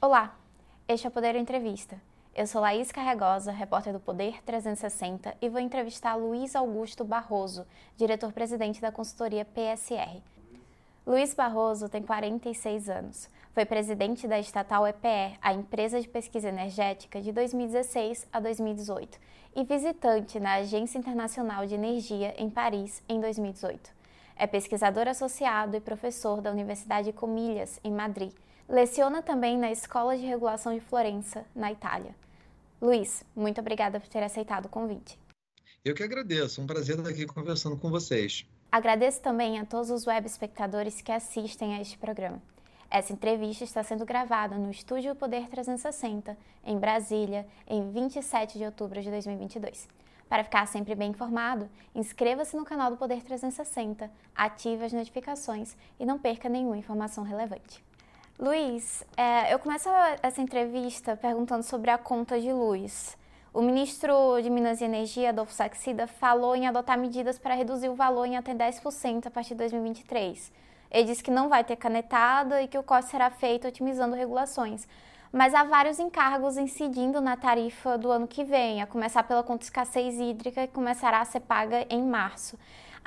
Olá, este é o Poder Entrevista. Eu sou Laís Carregosa, repórter do Poder 360 e vou entrevistar Luiz Augusto Barroso, diretor-presidente da consultoria PSR. Luiz Barroso tem 46 anos. Foi presidente da estatal EPE, a empresa de pesquisa energética, de 2016 a 2018, e visitante na Agência Internacional de Energia em Paris em 2018. É pesquisador associado e professor da Universidade Comilhas, em Madrid. Leciona também na Escola de Regulação de Florença, na Itália. Luiz, muito obrigada por ter aceitado o convite. Eu que agradeço, um prazer estar aqui conversando com vocês. Agradeço também a todos os web espectadores que assistem a este programa. Essa entrevista está sendo gravada no Estúdio Poder 360, em Brasília, em 27 de outubro de 2022. Para ficar sempre bem informado, inscreva-se no canal do Poder 360, ative as notificações e não perca nenhuma informação relevante. Luiz, é, eu começo essa entrevista perguntando sobre a conta de luz. O ministro de Minas e Energia, Adolfo Saxida, falou em adotar medidas para reduzir o valor em até 10% a partir de 2023. Ele disse que não vai ter canetada e que o corte será feito otimizando regulações. Mas há vários encargos incidindo na tarifa do ano que vem, a começar pela conta escassez hídrica, que começará a ser paga em março.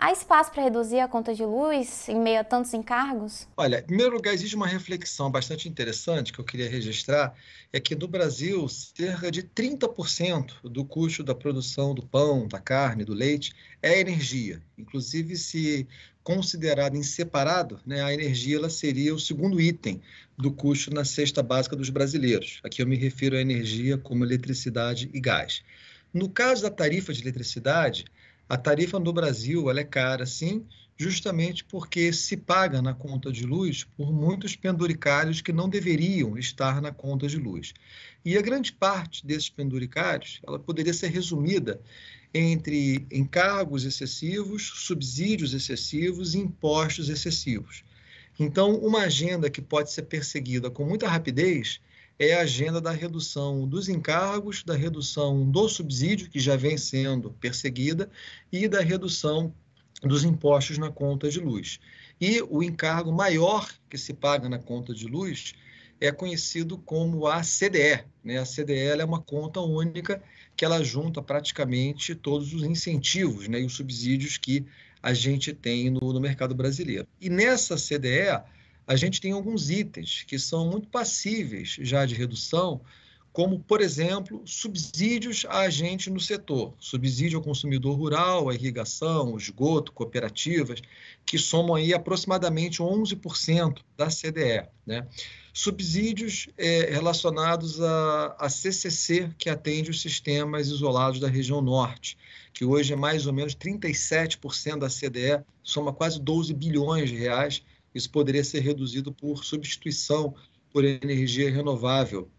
Há espaço para reduzir a conta de luz em meio a tantos encargos? Olha, em primeiro lugar, existe uma reflexão bastante interessante que eu queria registrar, é que no Brasil, cerca de 30% do custo da produção do pão, da carne, do leite é energia. Inclusive, se considerada em separado, né, a energia ela seria o segundo item do custo na cesta básica dos brasileiros. Aqui eu me refiro à energia como eletricidade e gás. No caso da tarifa de eletricidade, a tarifa no Brasil ela é cara, sim, justamente porque se paga na conta de luz por muitos penduricários que não deveriam estar na conta de luz. E a grande parte desses penduricários ela poderia ser resumida entre encargos excessivos, subsídios excessivos e impostos excessivos. Então, uma agenda que pode ser perseguida com muita rapidez é a agenda da redução dos encargos, da redução do subsídio, que já vem sendo perseguida, e da redução dos impostos na conta de luz. E o encargo maior que se paga na conta de luz é conhecido como a CDE. Né? A CDE é uma conta única que ela junta praticamente todos os incentivos né, e os subsídios que a gente tem no, no mercado brasileiro. E nessa CDE, a gente tem alguns itens que são muito passíveis já de redução, como, por exemplo, subsídios a agente no setor, subsídio ao consumidor rural, a irrigação, esgoto, cooperativas, que somam aí aproximadamente 11% da CDE. Né? Subsídios é, relacionados à, à CCC, que atende os sistemas isolados da região norte, que hoje é mais ou menos 37% da CDE, soma quase 12 bilhões de reais, isso poderia ser reduzido por substituição por energia renovável,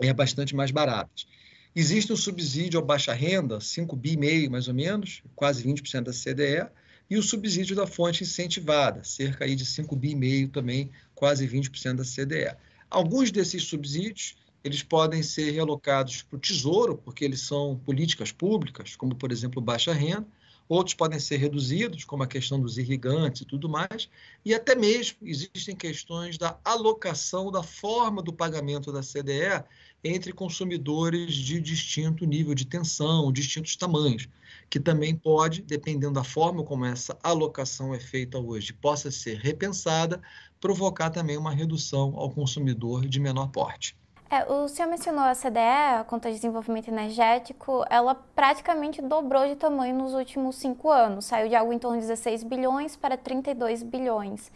é bastante mais baratas. Existe um subsídio à baixa renda, 5 bi meio mais ou menos, quase 20% da CDE, e o subsídio da fonte incentivada, cerca aí de 5 bi meio também, quase 20% da CDE. Alguns desses subsídios eles podem ser realocados para o Tesouro, porque eles são políticas públicas, como, por exemplo, baixa renda, outros podem ser reduzidos, como a questão dos irrigantes e tudo mais, e até mesmo existem questões da alocação da forma do pagamento da CDE entre consumidores de distinto nível de tensão, distintos tamanhos, que também pode, dependendo da forma como essa alocação é feita hoje, possa ser repensada, provocar também uma redução ao consumidor de menor porte. É, o senhor mencionou a CDE, a Conta de Desenvolvimento Energético, ela praticamente dobrou de tamanho nos últimos cinco anos, saiu de algo em torno de 16 bilhões para 32 bilhões.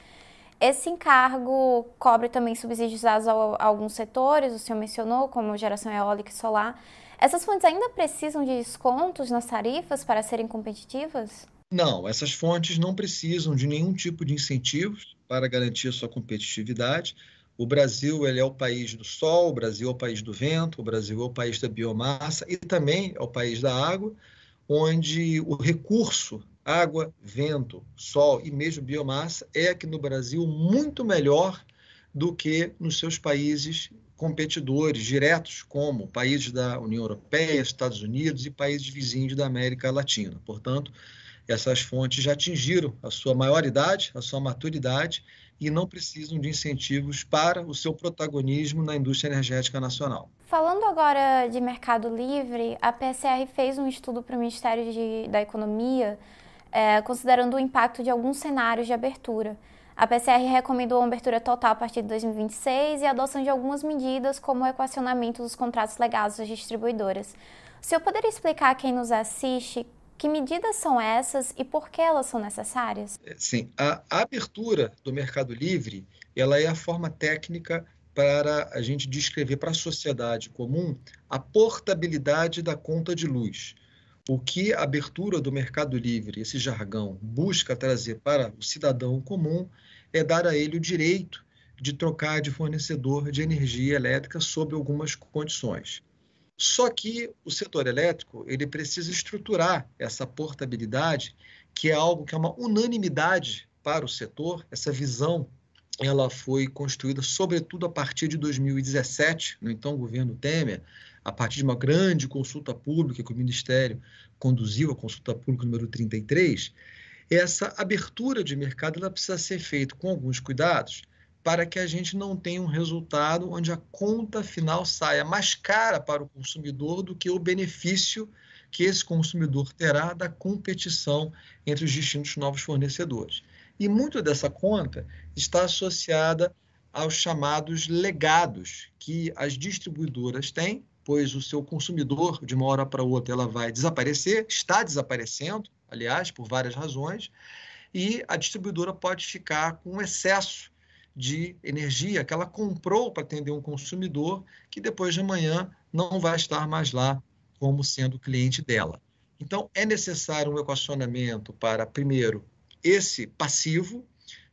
Esse encargo cobre também subsídios dados a, alguns setores, o senhor mencionou, como geração eólica e solar. Essas fontes ainda precisam de descontos nas tarifas para serem competitivas? Não, essas fontes não precisam de nenhum tipo de incentivos para garantir a sua competitividade o Brasil ele é o país do sol, o Brasil é o país do vento, o Brasil é o país da biomassa e também é o país da água, onde o recurso água, vento, sol e mesmo biomassa é aqui no Brasil muito melhor do que nos seus países competidores diretos, como países da União Europeia, Estados Unidos e países vizinhos da América Latina. Portanto, essas fontes já atingiram a sua maioridade, a sua maturidade e não precisam de incentivos para o seu protagonismo na indústria energética nacional. Falando agora de mercado livre, a PSR fez um estudo para o Ministério de, da Economia, é, considerando o impacto de alguns cenários de abertura. A PCR recomendou uma abertura total a partir de 2026 e a adoção de algumas medidas, como o equacionamento dos contratos legados às distribuidoras. O senhor poderia explicar a quem nos assiste que medidas são essas e por que elas são necessárias? É, sim, a, abertura do mercado livre ela é a forma técnica para a gente descrever para a sociedade comum a portabilidade da conta de luz. O que a abertura do mercado livre, esse jargão, busca trazer para o cidadão comum é dar a ele o direito de trocar de fornecedor de energia elétrica sob algumas condições. Só que o setor elétrico ele precisa estruturar essa portabilidade, que é algo que é uma unanimidade para o setor. Essa visão ela foi construída sobretudo a partir de 2017, no então governo Temer, a partir de uma grande consulta pública que o Ministério conduziu, a consulta pública número 33, essa abertura de mercado ela precisa ser feita com alguns cuidados para que a gente não tenha um resultado onde a conta final saia mais cara para o consumidor do que o benefício que esse consumidor terá da competição entre os distintos novos fornecedores. E muito dessa conta está associada aos chamados legados que as distribuidoras têm pois o seu consumidor, de uma hora para outra, ela vai desaparecer, está desaparecendo, aliás, por várias razões, e a distribuidora pode ficar com excesso de energia que ela comprou para atender um consumidor que depois de amanhã não vai estar mais lá como sendo cliente dela. Então, é necessário um equacionamento para, primeiro, esse passivo.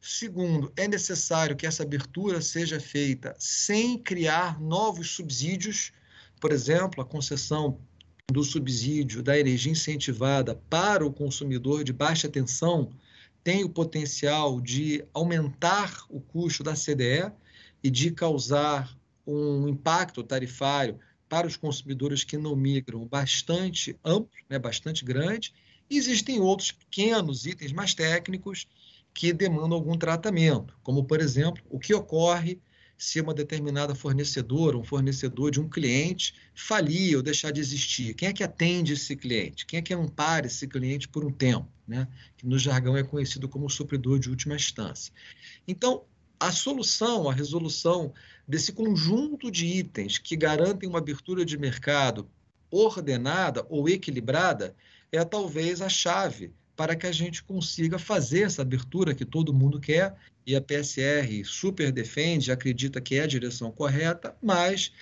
Segundo, é necessário que essa abertura seja feita sem criar novos subsídios por exemplo, a concessão do subsídio da energia incentivada para o consumidor de baixa tensão tem o potencial de aumentar o custo da CDE e de causar um impacto tarifário para os consumidores que não migram bastante amplo, né, bastante grande. E existem outros pequenos itens mais técnicos que demandam algum tratamento, como, por exemplo, o que ocorre se uma determinada fornecedora, um fornecedor de um cliente falir ou deixar de existir. Quem é que atende esse cliente? Quem é que ampara esse cliente por um tempo? Né? Que no jargão é conhecido como supridor de última instância. Então, a solução, a resolução desse conjunto de itens que garantem uma abertura de mercado ordenada ou equilibrada é talvez a chave para que a gente consiga fazer essa abertura que todo mundo quer e a PSR super defende, acredita que é a direção correta, mas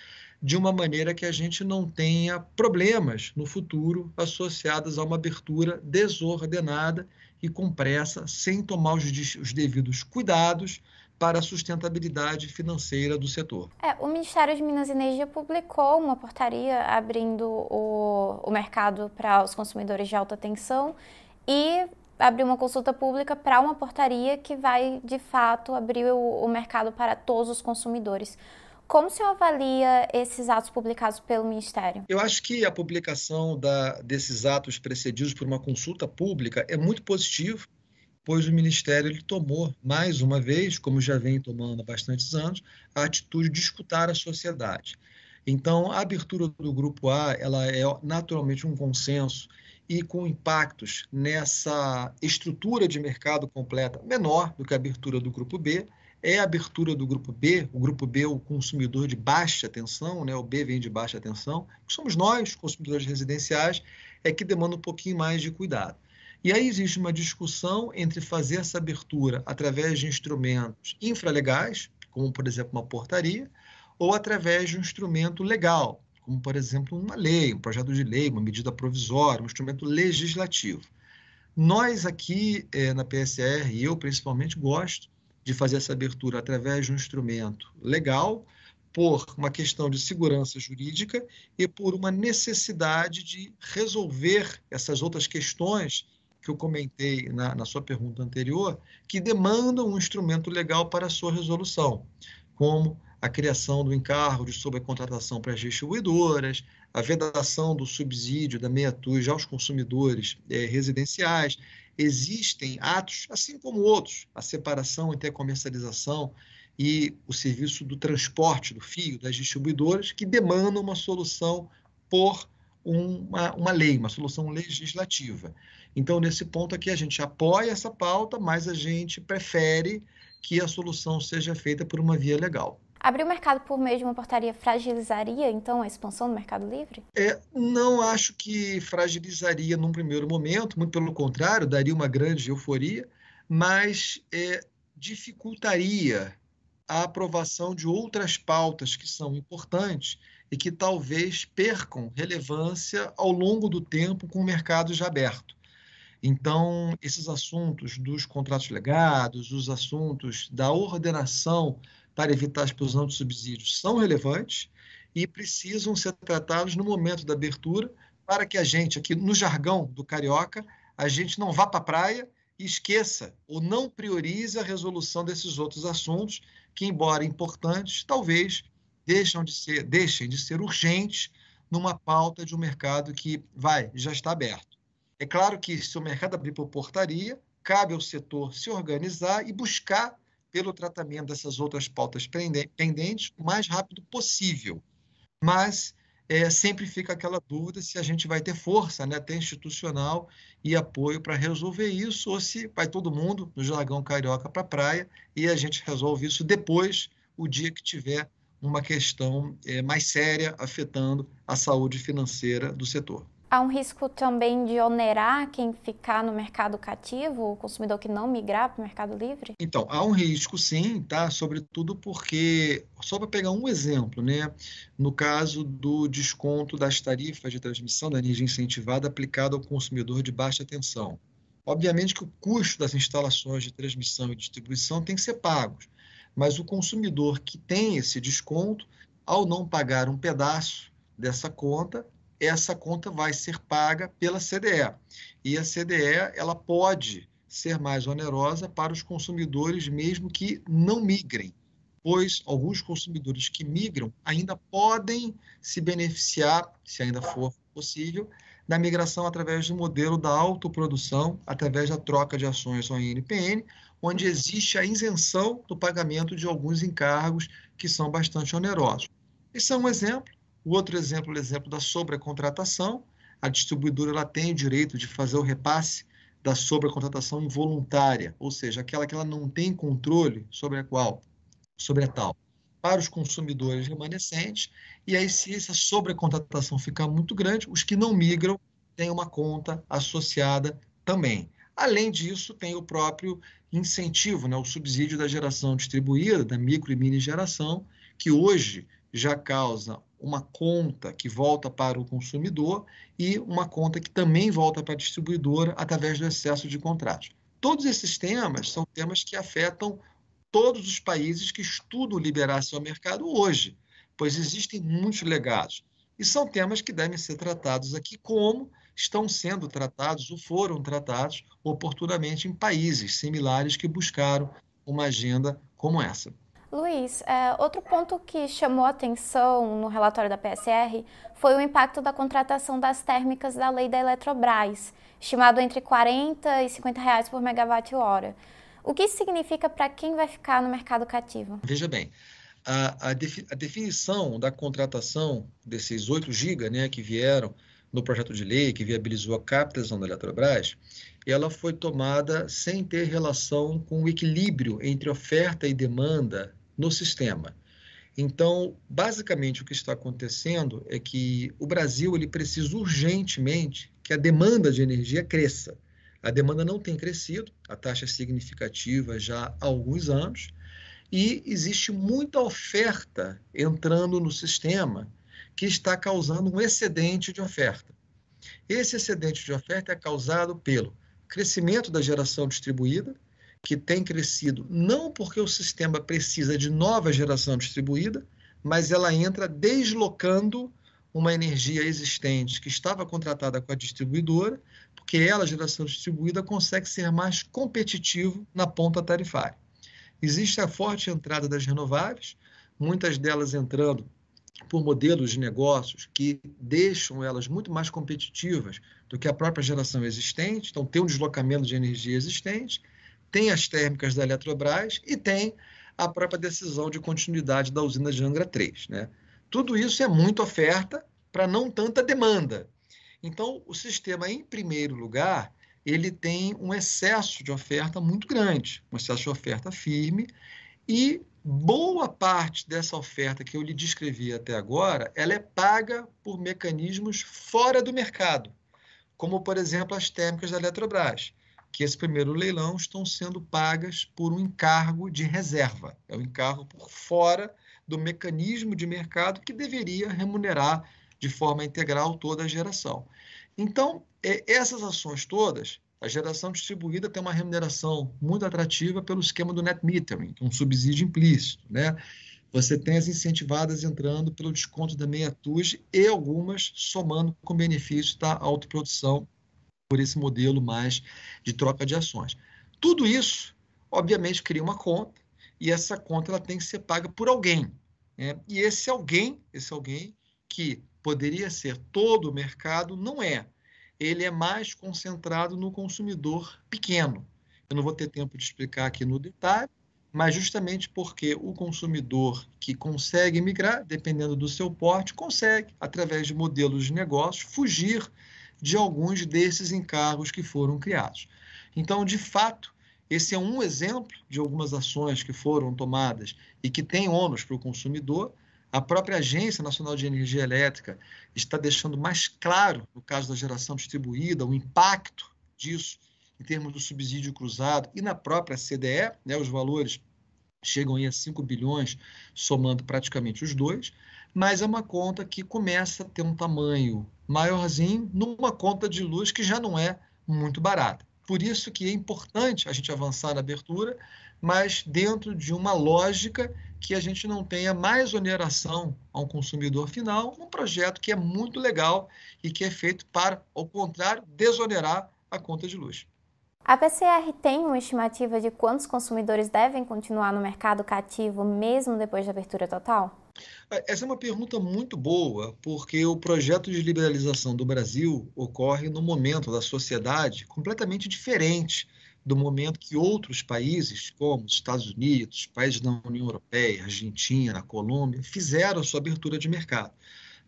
de uma maneira que a gente não tenha problemas no futuro associados a uma abertura desordenada e com pressa, sem tomar os, os devidos cuidados para a sustentabilidade financeira do setor. É, o Ministério de Minas e Energia publicou uma portaria abrindo o, o mercado para os consumidores de alta tensão e abrir uma consulta pública para uma portaria que vai, de fato, abrir o, o mercado para todos os consumidores. Como o senhor avalia esses atos publicados pelo Ministério? Eu acho que a publicação da, desses atos precedidos por uma consulta pública é muito positivo, pois o Ministério ele tomou, mais uma vez, como já vem tomando há bastantes anos, a atitude de escutar a sociedade. Então, a abertura do Grupo A ela é naturalmente um consenso e com impactos nessa estrutura de mercado completa menor do que a abertura do grupo B. É a abertura do grupo B, o grupo B, o consumidor de baixa tensão, né? o B vem de baixa tensão, que somos nós, consumidores residenciais, é que demanda um pouquinho mais de cuidado. E aí existe uma discussão entre fazer essa abertura através de instrumentos infralegais, como por exemplo uma portaria, ou através de um instrumento legal, como, por exemplo, uma lei, um projeto de lei, uma medida provisória, um instrumento legislativo. Nós aqui é, na PSR, e eu principalmente, gosto de fazer essa abertura através de um instrumento legal, por uma questão de segurança jurídica e por uma necessidade de resolver essas outras questões que eu comentei na, na sua pergunta anterior, que demandam um instrumento legal para a sua resolução, como a criação do encargo de sobrecontratação para as distribuidoras, a vedação do subsídio da meia-TUJ aos consumidores é, residenciais. Existem atos, assim como outros, a separação entre a comercialização e o serviço do transporte do fio das distribuidoras, que demandam uma solução por uma, uma lei, uma solução legislativa. Então, nesse ponto aqui, a gente apoia essa pauta, mas a gente prefere que a solução seja feita por uma via legal. Abrir o mercado por meio de uma portaria fragilizaria, então, a expansão do mercado livre? É, não acho que fragilizaria num primeiro momento, muito pelo contrário, daria uma grande euforia, mas é, dificultaria a aprovação de outras pautas que são importantes e que talvez percam relevância ao longo do tempo com o mercado já aberto. Então, esses assuntos dos contratos legados, os assuntos da ordenação para evitar a explosão de subsídios são relevantes e precisam ser tratados no momento da abertura para que a gente, aqui no jargão do carioca, a gente não vá para a praia e esqueça ou não priorize a resolução desses outros assuntos que, embora importantes, talvez de ser, deixem de ser urgentes numa pauta de um mercado que vai, já está aberto. É claro que se o mercado abrir por portaria, cabe ao setor se organizar e buscar pelo tratamento dessas outras pautas pendentes o mais rápido possível. Mas é, sempre fica aquela dúvida se a gente vai ter força, né, até institucional e apoio para resolver isso, ou se vai todo mundo no jargão carioca para a praia e a gente resolve isso depois, o dia que tiver uma questão é, mais séria afetando a saúde financeira do setor. Há um risco também de onerar quem ficar no mercado cativo, o consumidor que não migrar para o mercado livre? Então, há um risco sim, tá? Sobretudo porque, só para pegar um exemplo, né? No caso do desconto das tarifas de transmissão da energia incentivada aplicado ao consumidor de baixa tensão. Obviamente que o custo das instalações de transmissão e distribuição tem que ser pagos, mas o consumidor que tem esse desconto, ao não pagar um pedaço dessa conta, essa conta vai ser paga pela CDE. E a CDE ela pode ser mais onerosa para os consumidores mesmo que não migrem, pois alguns consumidores que migram ainda podem se beneficiar, se ainda for possível, da migração através do modelo da autoprodução, através da troca de ações ou INPN, onde existe a isenção do pagamento de alguns encargos que são bastante onerosos. Esse é um exemplo o outro exemplo é o exemplo da sobrecontratação. A distribuidora ela tem o direito de fazer o repasse da sobrecontratação involuntária, ou seja, aquela que ela não tem controle sobre a qual, sobre a tal, para os consumidores remanescentes. E aí, se essa sobrecontratação ficar muito grande, os que não migram têm uma conta associada também. Além disso, tem o próprio incentivo, né, o subsídio da geração distribuída, da micro e mini geração, que hoje já causa uma conta que volta para o consumidor e uma conta que também volta para a distribuidora através do excesso de contratos. Todos esses temas são temas que afetam todos os países que estudam liberação ao mercado hoje, pois existem muitos legados. E são temas que devem ser tratados aqui como estão sendo tratados ou foram tratados oportunamente em países similares que buscaram uma agenda como essa. Luiz, é, outro ponto que chamou atenção no relatório da PSR foi o impacto da contratação das térmicas da lei da Eletrobras, estimado entre 40 e 50 reais por megawatt-hora. O que isso significa para quem vai ficar no mercado cativo? Veja bem, a, a, defi a definição da contratação desses 8 GB né, que vieram no projeto de lei que viabilizou a captação da Eletrobras, ela foi tomada sem ter relação com o equilíbrio entre oferta e demanda no sistema. Então, basicamente, o que está acontecendo é que o Brasil ele precisa urgentemente que a demanda de energia cresça. A demanda não tem crescido, a taxa é significativa já há alguns anos, e existe muita oferta entrando no sistema que está causando um excedente de oferta. Esse excedente de oferta é causado pelo crescimento da geração distribuída, que tem crescido não porque o sistema precisa de nova geração distribuída, mas ela entra deslocando uma energia existente que estava contratada com a distribuidora, porque ela, geração distribuída, consegue ser mais competitivo na ponta tarifária. Existe a forte entrada das renováveis, muitas delas entrando por modelos de negócios que deixam elas muito mais competitivas do que a própria geração existente. Então, tem um deslocamento de energia existente, tem as térmicas da Eletrobras e tem a própria decisão de continuidade da usina de Angra 3. Né? Tudo isso é muita oferta para não tanta demanda. Então, o sistema, em primeiro lugar, ele tem um excesso de oferta muito grande, um excesso de oferta firme, e boa parte dessa oferta que eu lhe descrevi até agora, ela é paga por mecanismos fora do mercado, como, por exemplo, as térmicas da Eletrobras, que esse primeiro leilão estão sendo pagas por um encargo de reserva. É um encargo por fora do mecanismo de mercado que deveria remunerar de forma integral toda a geração. Então, é, essas ações todas, a geração distribuída tem uma remuneração muito atrativa pelo esquema do net metering, um subsídio implícito, né? Você tem as incentivadas entrando pelo desconto da meia TUJ e algumas somando com benefícios da autoprodução por esse modelo mais de troca de ações. Tudo isso, obviamente, cria uma conta e essa conta ela tem que ser paga por alguém. Né? E esse alguém, esse alguém que poderia ser todo o mercado, não é. Ele é mais concentrado no consumidor pequeno. Eu não vou ter tempo de explicar aqui no detalhe, mas justamente porque o consumidor que consegue migrar, dependendo do seu porte, consegue, através de modelos de negócios, fugir de alguns desses encargos que foram criados. Então, de fato, esse é um exemplo de algumas ações que foram tomadas e que têm ônus para o consumidor. A própria Agência Nacional de Energia Elétrica está deixando mais claro, no caso da geração distribuída, o impacto disso em termos do subsídio cruzado e na própria CDE, né, os valores chegam aí a 5 bilhões, somando praticamente os dois, mas é uma conta que começa a ter um tamanho maiorzinho numa conta de luz que já não é muito barata. Por isso que é importante a gente avançar na abertura, mas dentro de uma lógica que a gente não tenha mais oneração ao consumidor final, um projeto que é muito legal e que é feito para, ao contrário, desonerar a conta de luz. A PCR tem uma estimativa de quantos consumidores devem continuar no mercado cativo mesmo depois da abertura total? Essa é uma pergunta muito boa, porque o projeto de liberalização do Brasil ocorre no momento da sociedade completamente diferente do momento que outros países, como os Estados Unidos, países da União Europeia, Argentina, Colômbia, fizeram sua abertura de mercado.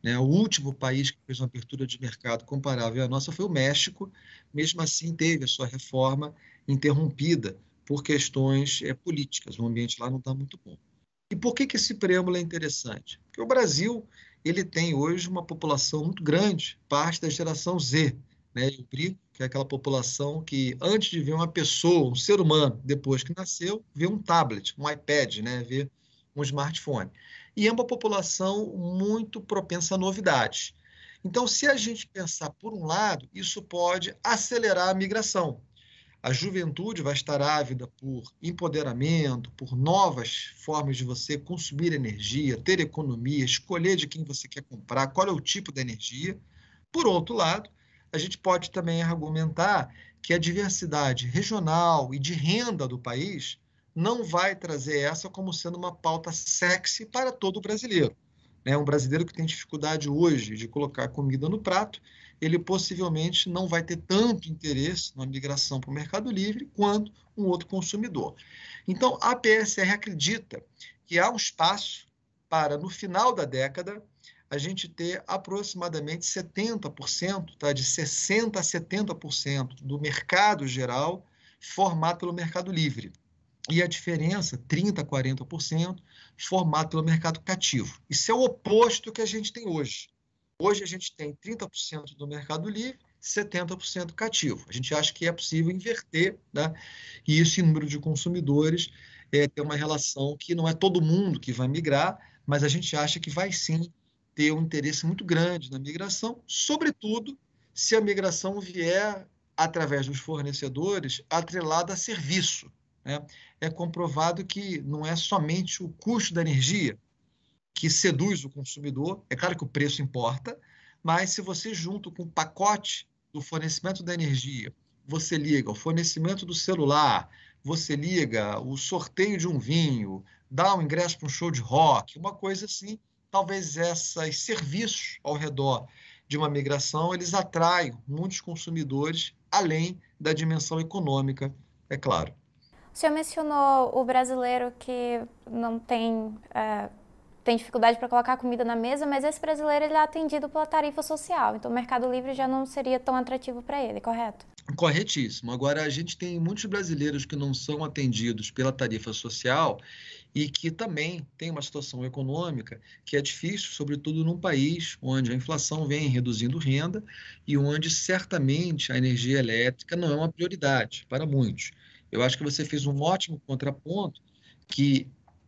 Né? O último país que fez uma abertura de mercado comparável à nossa foi o México, mesmo assim teve a sua reforma interrompida por questões é, políticas. O ambiente lá não está muito bom. E por que, que esse preâmbulo é interessante? Porque o Brasil ele tem hoje uma população muito grande, parte da geração Z. Né? Eu brinco que é aquela população que, antes de ver uma pessoa, um ser humano, depois que nasceu, vê um tablet, um iPad, né? vê um smartphone. E é uma população muito propensa a novidades. Então, se a gente pensar por um lado, isso pode acelerar a migração a juventude vai estar ávida por empoderamento, por novas formas de você consumir energia, ter economia, escolher de quem você quer comprar, qual é o tipo da energia. Por outro lado, a gente pode também argumentar que a diversidade regional e de renda do país não vai trazer essa como sendo uma pauta sexy para todo brasileiro. Né? Um brasileiro que tem dificuldade hoje de colocar comida no prato, ele possivelmente não vai ter tanto interesse na migração para o Mercado Livre quanto um outro consumidor. Então, a PSR acredita que há um espaço para, no final da década, a gente ter aproximadamente 70%, tá, de 60% a 70% do mercado geral formado pelo Mercado Livre. E a diferença, 30% a 40%, formado pelo mercado cativo. Isso é o oposto que a gente tem hoje. Hoje a gente tem 30% do mercado livre, 70% cativo. A gente acha que é possível inverter, né? e esse número de consumidores é, tem uma relação que não é todo mundo que vai migrar, mas a gente acha que vai sim ter um interesse muito grande na migração, sobretudo se a migração vier através dos fornecedores atrelada a serviço. Né? É comprovado que não é somente o custo da energia, que seduz o consumidor. É claro que o preço importa, mas se você junto com o pacote do fornecimento da energia, você liga o fornecimento do celular, você liga o sorteio de um vinho, dá um ingresso para um show de rock, uma coisa assim, talvez esses serviços ao redor de uma migração, eles atraem muitos consumidores, além da dimensão econômica, é claro. O senhor mencionou o brasileiro que não tem, é, tem dificuldade para colocar comida na mesa, mas esse brasileiro ele é atendido pela tarifa social, então o Mercado Livre já não seria tão atrativo para ele, correto? Corretíssimo. Agora, a gente tem muitos brasileiros que não são atendidos pela tarifa social e que também tem uma situação econômica que é difícil, sobretudo num país onde a inflação vem reduzindo renda e onde certamente a energia elétrica não é uma prioridade para muitos. Eu acho que você fez um ótimo contraponto que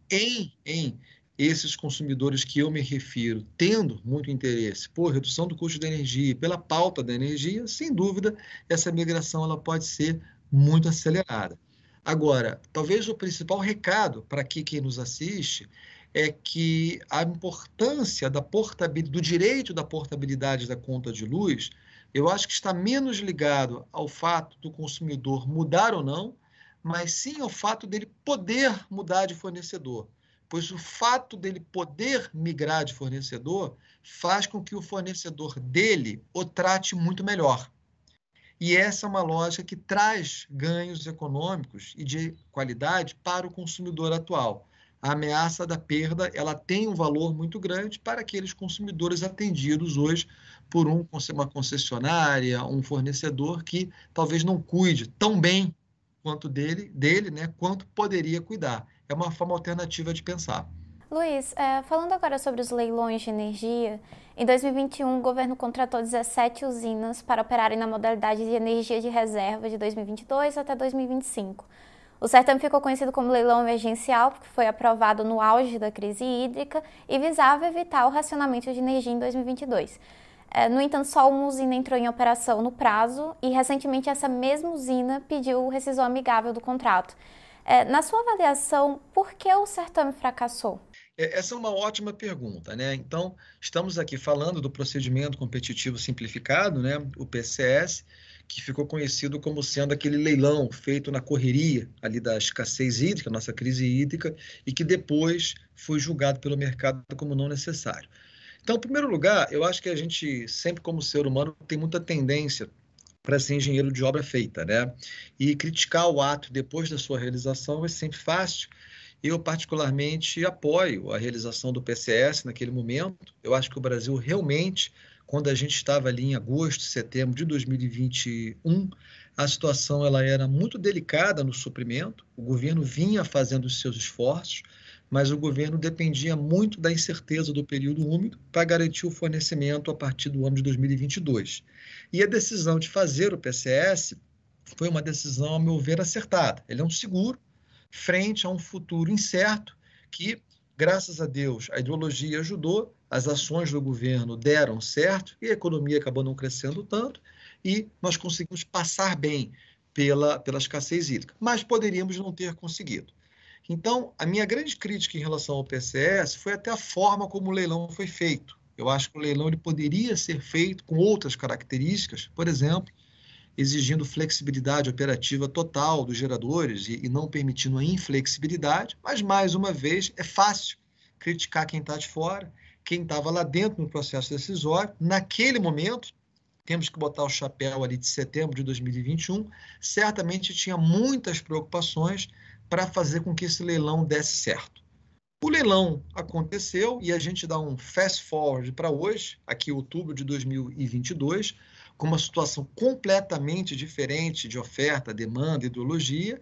em, em esses consumidores que eu me refiro, tendo muito interesse por redução do custo da energia, pela pauta da energia, sem dúvida, essa migração ela pode ser muito acelerada. Agora, talvez o principal recado para quem nos assiste é que a importância da portabilidade, do direito da portabilidade da conta de luz, eu acho que está menos ligado ao fato do consumidor mudar ou não, mas sim ao fato dele poder mudar de fornecedor pois o fato dele poder migrar de fornecedor faz com que o fornecedor dele o trate muito melhor. E essa é uma lógica que traz ganhos econômicos e de qualidade para o consumidor atual. A ameaça da perda ela tem um valor muito grande para aqueles consumidores atendidos hoje por um, uma concessionária, um fornecedor que talvez não cuide tão bem quanto dele, dele né, quanto poderia cuidar é uma forma alternativa de pensar. Luiz, é, falando agora sobre os leilões de energia, em 2021 o governo contratou 17 usinas para operarem na modalidade de energia de reserva de 2022 até 2025. O certame ficou conhecido como leilão emergencial porque foi aprovado no auge da crise hídrica e visava evitar o racionamento de energia em 2022. É, no entanto, só uma usina entrou em operação no prazo e recentemente essa mesma usina pediu rescisão amigável do contrato. É, na sua avaliação, por que o certame fracassou? É, essa é uma ótima pergunta, né? Então, estamos aqui falando do procedimento competitivo simplificado, né? O PCS, que ficou conhecido como sendo aquele leilão feito na correria ali da escassez hídrica, nossa crise hídrica, e que depois foi julgado pelo mercado como não necessário. Então, em primeiro lugar, eu acho que a gente, sempre como ser humano, tem muita tendência para ser engenheiro de obra feita, né? E criticar o ato depois da sua realização é sempre fácil. Eu, particularmente, apoio a realização do PCS naquele momento. Eu acho que o Brasil realmente, quando a gente estava ali em agosto, setembro de 2021, a situação ela era muito delicada no suprimento. O governo vinha fazendo os seus esforços, mas o governo dependia muito da incerteza do período úmido para garantir o fornecimento a partir do ano de 2022. E a decisão de fazer o PCS foi uma decisão, a meu ver, acertada. Ele é um seguro frente a um futuro incerto que, graças a Deus, a ideologia ajudou, as ações do governo deram certo e a economia acabou não crescendo tanto e nós conseguimos passar bem pela, pela escassez hídrica, mas poderíamos não ter conseguido. Então, a minha grande crítica em relação ao PCS foi até a forma como o leilão foi feito. Eu acho que o leilão ele poderia ser feito com outras características, por exemplo, exigindo flexibilidade operativa total dos geradores e, e não permitindo a inflexibilidade, mas, mais uma vez, é fácil criticar quem está de fora, quem estava lá dentro no processo decisório. Naquele momento, temos que botar o chapéu ali de setembro de 2021, certamente tinha muitas preocupações para fazer com que esse leilão desse certo. O leilão aconteceu e a gente dá um fast forward para hoje, aqui outubro de 2022, com uma situação completamente diferente de oferta, demanda, ideologia,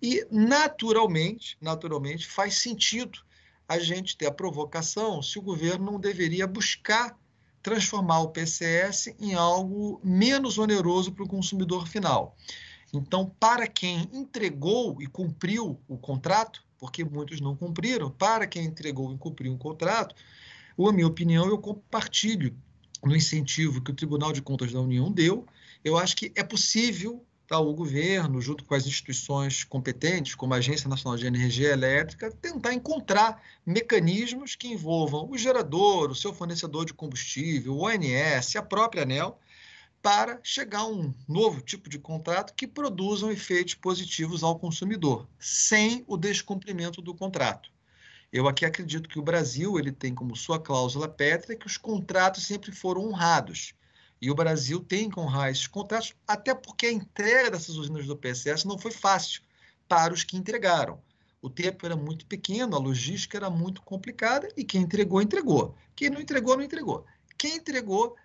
e naturalmente, naturalmente faz sentido a gente ter a provocação se o governo não deveria buscar transformar o PCS em algo menos oneroso para o consumidor final. Então, para quem entregou e cumpriu o contrato, porque muitos não cumpriram. Para quem entregou e cumpriu um contrato, a minha opinião, eu compartilho no incentivo que o Tribunal de Contas da União deu. Eu acho que é possível tá, o governo, junto com as instituições competentes, como a Agência Nacional de Energia Elétrica, tentar encontrar mecanismos que envolvam o gerador, o seu fornecedor de combustível, o ONS, a própria ANEL, para chegar a um novo tipo de contrato que produzam efeitos positivos ao consumidor, sem o descumprimento do contrato. Eu aqui acredito que o Brasil ele tem como sua cláusula pétrea que os contratos sempre foram honrados. E o Brasil tem que honrar esses contratos, até porque a entrega dessas usinas do PSS não foi fácil para os que entregaram. O tempo era muito pequeno, a logística era muito complicada e quem entregou, entregou. Quem não entregou, não entregou. Quem entregou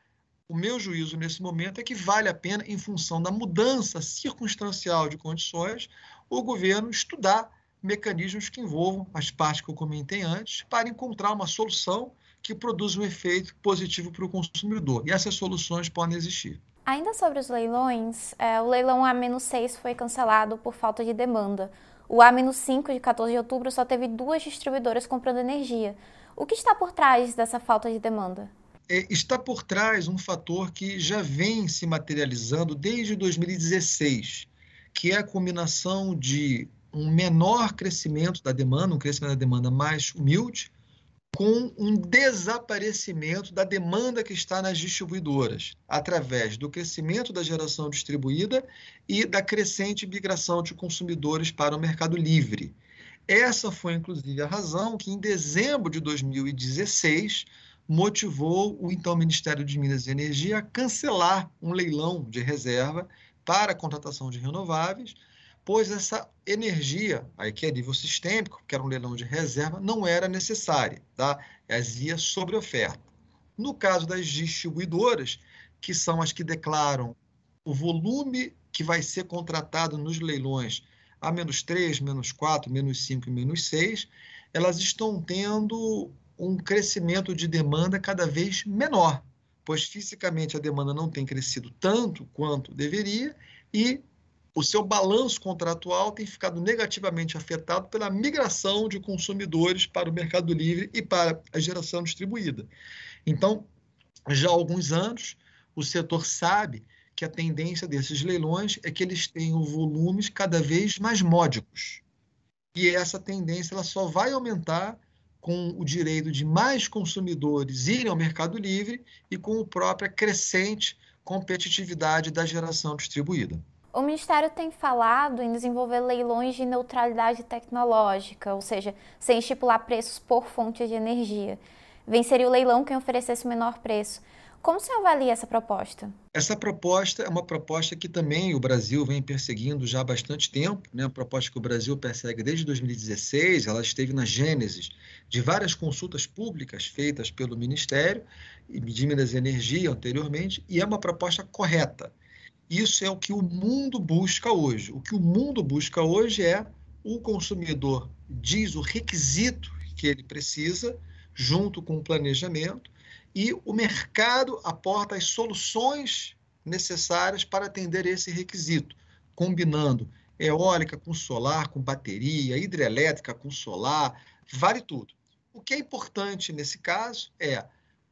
o meu juízo nesse momento é que vale a pena, em função da mudança circunstancial de condições, o governo estudar mecanismos que envolvam as partes que eu comentei antes, para encontrar uma solução que produza um efeito positivo para o consumidor. E essas soluções podem existir. Ainda sobre os leilões, é, o leilão A-6 foi cancelado por falta de demanda. O A-5 de 14 de outubro só teve duas distribuidoras comprando energia. O que está por trás dessa falta de demanda? É, está por trás um fator que já vem se materializando desde 2016, que é a combinação de um menor crescimento da demanda, um crescimento da demanda mais humilde, com um desaparecimento da demanda que está nas distribuidoras, através do crescimento da geração distribuída e da crescente migração de consumidores para o mercado livre. Essa foi, inclusive, a razão que, em dezembro de 2016, motivou o então Ministério de Minas e Energia a cancelar um leilão de reserva para a contratação de renováveis, pois essa energia, aí que é nível sistêmico, que era um leilão de reserva, não era necessária, tá? Havia sobre oferta. No caso das distribuidoras, que são as que declaram o volume que vai ser contratado nos leilões a menos 3, menos 4, menos 5 e menos 6, elas estão tendo um crescimento de demanda cada vez menor, pois fisicamente a demanda não tem crescido tanto quanto deveria e o seu balanço contratual tem ficado negativamente afetado pela migração de consumidores para o mercado livre e para a geração distribuída. Então, já há alguns anos, o setor sabe que a tendência desses leilões é que eles tenham volumes cada vez mais módicos. E essa tendência ela só vai aumentar com o direito de mais consumidores irem ao mercado livre e com a própria crescente competitividade da geração distribuída. O Ministério tem falado em desenvolver leilões de neutralidade tecnológica, ou seja, sem estipular preços por fonte de energia. Venceria o leilão quem oferecesse o menor preço. Como você avalia essa proposta? Essa proposta é uma proposta que também o Brasil vem perseguindo já há bastante tempo, né? uma proposta que o Brasil persegue desde 2016, ela esteve na gênese de várias consultas públicas feitas pelo Ministério de Minas e Energia anteriormente, e é uma proposta correta. Isso é o que o mundo busca hoje. O que o mundo busca hoje é o consumidor diz o requisito que ele precisa, junto com o planejamento, e o mercado aporta as soluções necessárias para atender esse requisito, combinando eólica com solar, com bateria, hidrelétrica com solar, vale tudo. O que é importante nesse caso é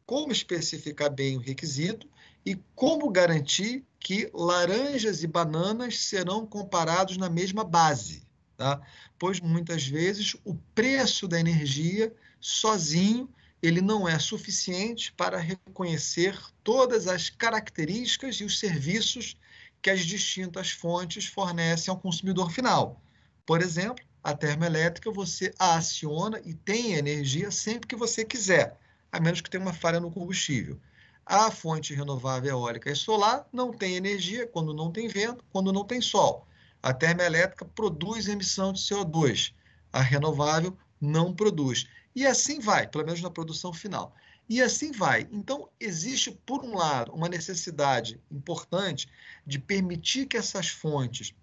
como especificar bem o requisito e como garantir que laranjas e bananas serão comparados na mesma base, tá? Pois muitas vezes o preço da energia sozinho ele não é suficiente para reconhecer todas as características e os serviços que as distintas fontes fornecem ao consumidor final. Por exemplo, a termoelétrica você a aciona e tem energia sempre que você quiser, a menos que tenha uma falha no combustível. A fonte renovável eólica e solar não tem energia quando não tem vento, quando não tem sol. A termoelétrica produz emissão de CO2. A renovável não produz. E assim vai, pelo menos na produção final. E assim vai. Então, existe, por um lado, uma necessidade importante de permitir que essas fontes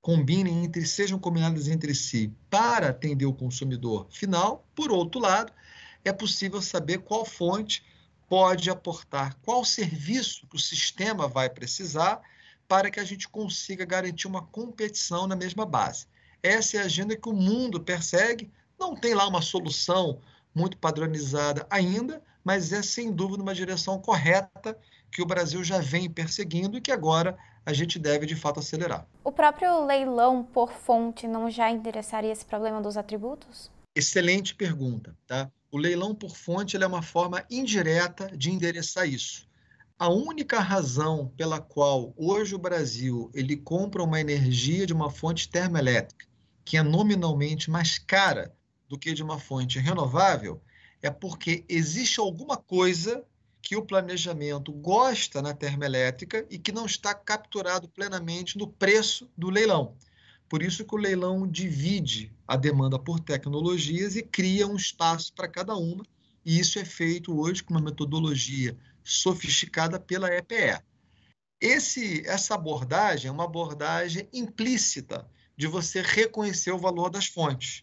combinem entre, sejam combinadas entre si para atender o consumidor final. Por outro lado, é possível saber qual fonte pode aportar, qual serviço que o sistema vai precisar para que a gente consiga garantir uma competição na mesma base. Essa é a agenda que o mundo persegue, não tem lá uma solução muito padronizada ainda, mas é sem dúvida uma direção correta que o Brasil já vem perseguindo e que agora a gente deve de fato acelerar. O próprio leilão por fonte não já endereçaria esse problema dos atributos? Excelente pergunta, tá? O leilão por fonte é uma forma indireta de endereçar isso. A única razão pela qual hoje o Brasil ele compra uma energia de uma fonte termoelétrica que é nominalmente mais cara do que de uma fonte renovável é porque existe alguma coisa que o planejamento gosta na termoelétrica e que não está capturado plenamente no preço do leilão. Por isso que o leilão divide a demanda por tecnologias e cria um espaço para cada uma, e isso é feito hoje com uma metodologia sofisticada pela EPE. Esse, essa abordagem é uma abordagem implícita de você reconhecer o valor das fontes.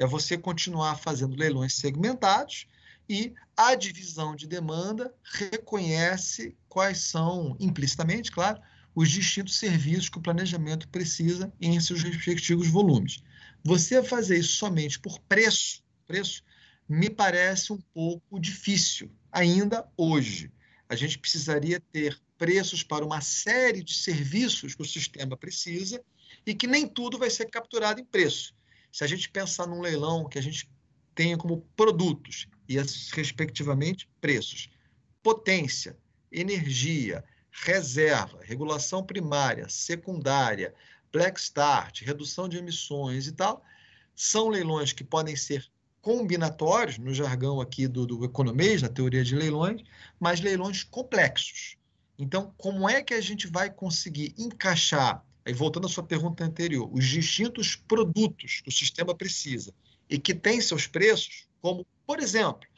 É você continuar fazendo leilões segmentados e a divisão de demanda reconhece quais são, implicitamente, claro, os distintos serviços que o planejamento precisa em seus respectivos volumes. Você fazer isso somente por preço, preço me parece um pouco difícil ainda hoje. A gente precisaria ter preços para uma série de serviços que o sistema precisa e que nem tudo vai ser capturado em preço. Se a gente pensar num leilão que a gente tenha como produtos e, respectivamente, preços. Potência, energia, reserva, regulação primária, secundária, black start, redução de emissões e tal, são leilões que podem ser combinatórios, no jargão aqui do, do economês, na teoria de leilões, mas leilões complexos. Então, como é que a gente vai conseguir encaixar, aí voltando à sua pergunta anterior, os distintos produtos que o sistema precisa e que têm seus preços, como por exemplo,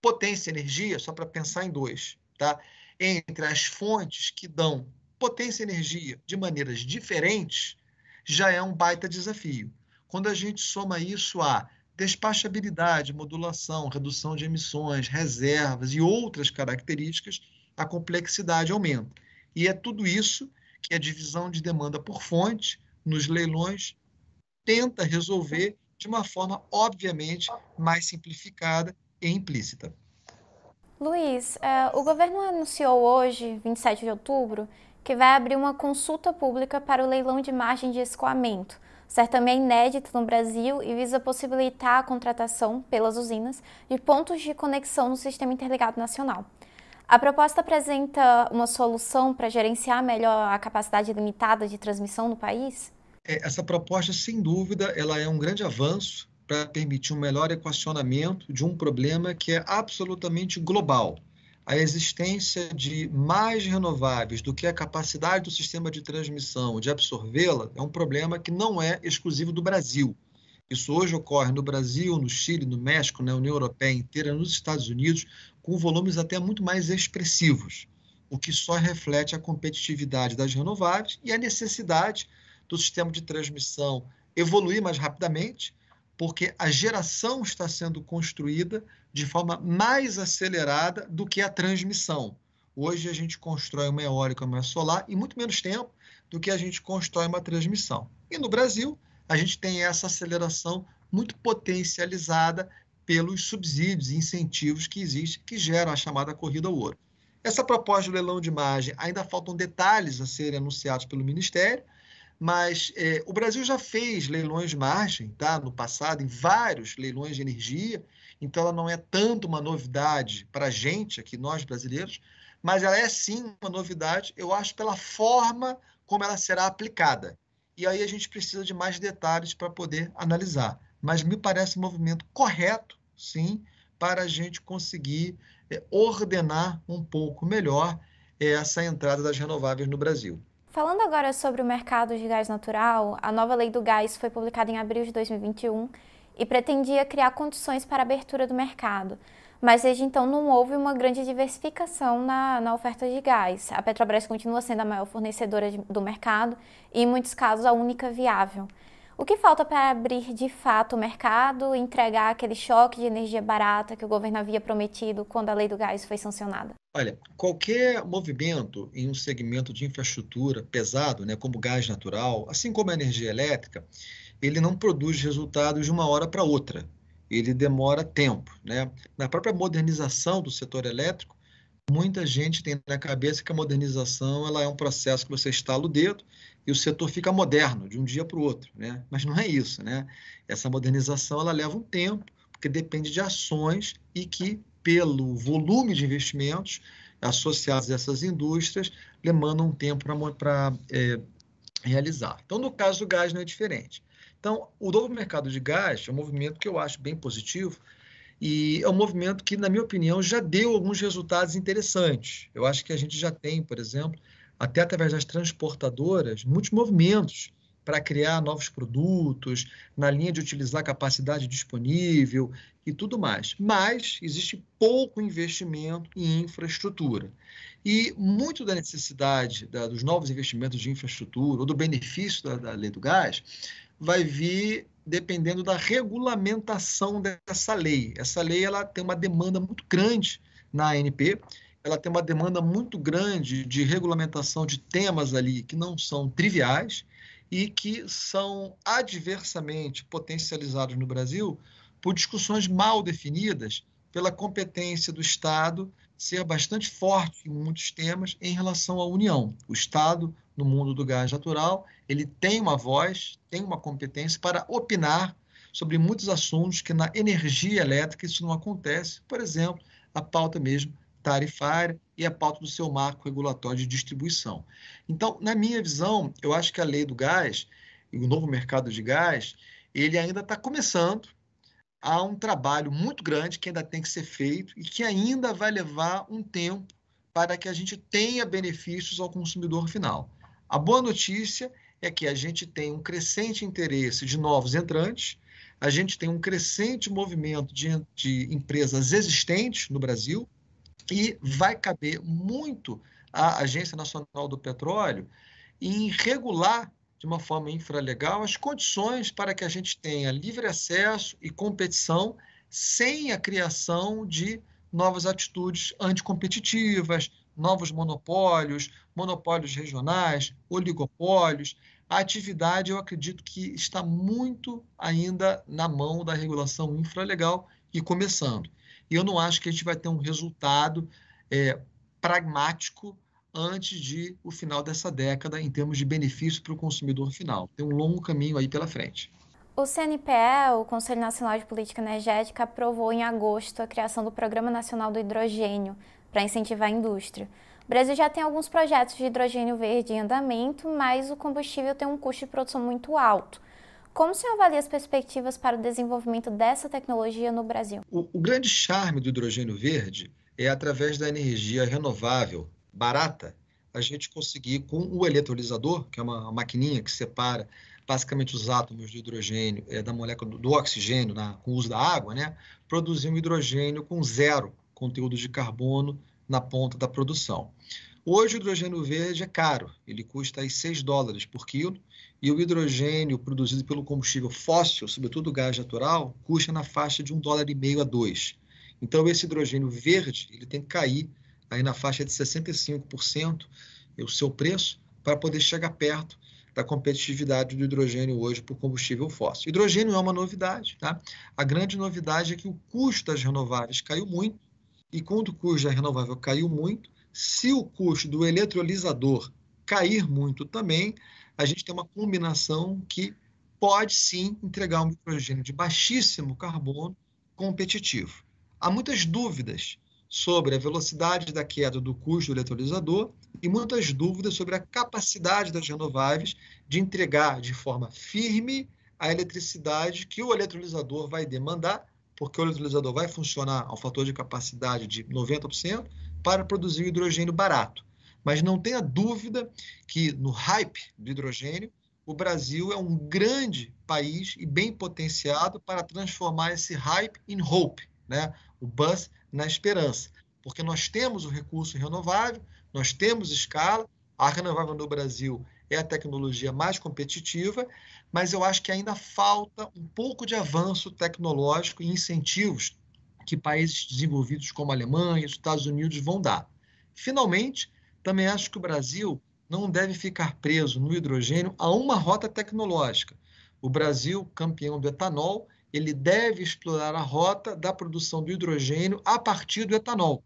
potência e energia, só para pensar em dois, tá? Entre as fontes que dão potência e energia de maneiras diferentes, já é um baita desafio. Quando a gente soma isso a despachabilidade, modulação, redução de emissões, reservas e outras características, a complexidade aumenta. E é tudo isso que a divisão de demanda por fonte nos leilões tenta resolver de uma forma, obviamente, mais simplificada e implícita. Luiz, uh, o governo anunciou hoje, 27 de outubro, que vai abrir uma consulta pública para o leilão de margem de escoamento, certamente inédito no Brasil e visa possibilitar a contratação pelas usinas de pontos de conexão no Sistema Interligado Nacional. A proposta apresenta uma solução para gerenciar melhor a capacidade limitada de transmissão no país? É, essa proposta, sem dúvida, ela é um grande avanço para permitir um melhor equacionamento de um problema que é absolutamente global. A existência de mais renováveis do que a capacidade do sistema de transmissão de absorvê-la é um problema que não é exclusivo do Brasil. Isso hoje ocorre no Brasil, no Chile, no México, na União Europeia inteira, nos Estados Unidos, com volumes até muito mais expressivos, o que só reflete a competitividade das renováveis e a necessidade do sistema de transmissão evoluir mais rapidamente, porque a geração está sendo construída de forma mais acelerada do que a transmissão. Hoje a gente constrói uma eólica, uma solar em muito menos tempo do que a gente constrói uma transmissão. E no Brasil, a gente tem essa aceleração muito potencializada pelos subsídios e incentivos que existem, que geram a chamada corrida ao ouro. Essa proposta de leilão de imagem ainda faltam detalhes a serem anunciados pelo Ministério, mas é, o Brasil já fez leilões de margem tá, no passado, em vários leilões de energia, então ela não é tanto uma novidade para a gente, aqui nós brasileiros, mas ela é sim uma novidade, eu acho, pela forma como ela será aplicada. E aí a gente precisa de mais detalhes para poder analisar. Mas me parece um movimento correto, sim, para a gente conseguir é, ordenar um pouco melhor é, essa entrada das renováveis no Brasil. Falando agora sobre o mercado de gás natural, a nova lei do gás foi publicada em abril de 2021 e pretendia criar condições para a abertura do mercado. Mas desde então não houve uma grande diversificação na, na oferta de gás. A Petrobras continua sendo a maior fornecedora de, do mercado e, em muitos casos, a única viável. O que falta para abrir de fato o mercado e entregar aquele choque de energia barata que o governo havia prometido quando a lei do gás foi sancionada? Olha, qualquer movimento em um segmento de infraestrutura pesado, né, como gás natural, assim como a energia elétrica, ele não produz resultados de uma hora para outra. Ele demora tempo. Né? Na própria modernização do setor elétrico, muita gente tem na cabeça que a modernização ela é um processo que você estala o dedo e o setor fica moderno de um dia para o outro, né? Mas não é isso, né? Essa modernização ela leva um tempo, porque depende de ações e que pelo volume de investimentos associados a essas indústrias demandam um tempo para é, realizar. Então, no caso do gás, não é diferente. Então, o novo mercado de gás é um movimento que eu acho bem positivo e é um movimento que, na minha opinião, já deu alguns resultados interessantes. Eu acho que a gente já tem, por exemplo, até através das transportadoras, muitos movimentos para criar novos produtos, na linha de utilizar a capacidade disponível e tudo mais. Mas existe pouco investimento em infraestrutura. E muito da necessidade da, dos novos investimentos de infraestrutura ou do benefício da, da lei do gás vai vir dependendo da regulamentação dessa lei. Essa lei ela tem uma demanda muito grande na ANP, ela tem uma demanda muito grande de regulamentação de temas ali que não são triviais e que são adversamente potencializados no Brasil por discussões mal definidas pela competência do Estado ser bastante forte em muitos temas em relação à União. O Estado, no mundo do gás natural, ele tem uma voz, tem uma competência para opinar sobre muitos assuntos que na energia elétrica isso não acontece. Por exemplo, a pauta mesmo tarifária e a pauta do seu marco regulatório de distribuição. Então, na minha visão, eu acho que a lei do gás e o novo mercado de gás, ele ainda está começando. Há um trabalho muito grande que ainda tem que ser feito e que ainda vai levar um tempo para que a gente tenha benefícios ao consumidor final. A boa notícia é que a gente tem um crescente interesse de novos entrantes, a gente tem um crescente movimento de, de empresas existentes no Brasil, e vai caber muito à Agência Nacional do Petróleo em regular de uma forma infralegal as condições para que a gente tenha livre acesso e competição sem a criação de novas atitudes anticompetitivas, novos monopólios, monopólios regionais, oligopólios. A atividade, eu acredito que está muito ainda na mão da regulação infralegal e começando. E eu não acho que a gente vai ter um resultado é, pragmático antes de o final dessa década em termos de benefício para o consumidor final. Tem um longo caminho aí pela frente. O CNPE, o Conselho Nacional de Política Energética, aprovou em agosto a criação do Programa Nacional do Hidrogênio para incentivar a indústria. O Brasil já tem alguns projetos de hidrogênio verde em andamento, mas o combustível tem um custo de produção muito alto. Como você avalia as perspectivas para o desenvolvimento dessa tecnologia no Brasil? O, o grande charme do hidrogênio verde é através da energia renovável, barata, a gente conseguir com o eletrolisador, que é uma, uma maquininha que separa basicamente os átomos de hidrogênio é, da molécula do, do oxigênio na, com o uso da água, né, produzir um hidrogênio com zero conteúdo de carbono na ponta da produção. Hoje o hidrogênio verde é caro, ele custa aí 6 dólares por quilo, e o hidrogênio produzido pelo combustível fóssil, sobretudo o gás natural, custa na faixa de um dólar e meio a dois. Então esse hidrogênio verde ele tem que cair aí na faixa de 65% é o seu preço para poder chegar perto da competitividade do hidrogênio hoje por combustível fóssil. Hidrogênio é uma novidade, tá? A grande novidade é que o custo das renováveis caiu muito e quando o custo da renovável caiu muito, se o custo do eletrolisador cair muito também, a gente tem uma combinação que pode sim entregar um hidrogênio de baixíssimo carbono competitivo. Há muitas dúvidas sobre a velocidade da queda do custo do eletrolisador e muitas dúvidas sobre a capacidade das renováveis de entregar de forma firme a eletricidade que o eletrolisador vai demandar, porque o eletrolisador vai funcionar ao fator de capacidade de 90%, para produzir hidrogênio barato. Mas não tenha dúvida que no hype do hidrogênio, o Brasil é um grande país e bem potenciado para transformar esse hype em hope, né? o buzz na esperança. Porque nós temos o recurso renovável, nós temos escala, a renovável no Brasil é a tecnologia mais competitiva, mas eu acho que ainda falta um pouco de avanço tecnológico e incentivos que países desenvolvidos como a Alemanha, os Estados Unidos vão dar. Finalmente, também acho que o Brasil não deve ficar preso no hidrogênio a uma rota tecnológica. O Brasil, campeão do etanol, ele deve explorar a rota da produção do hidrogênio a partir do etanol,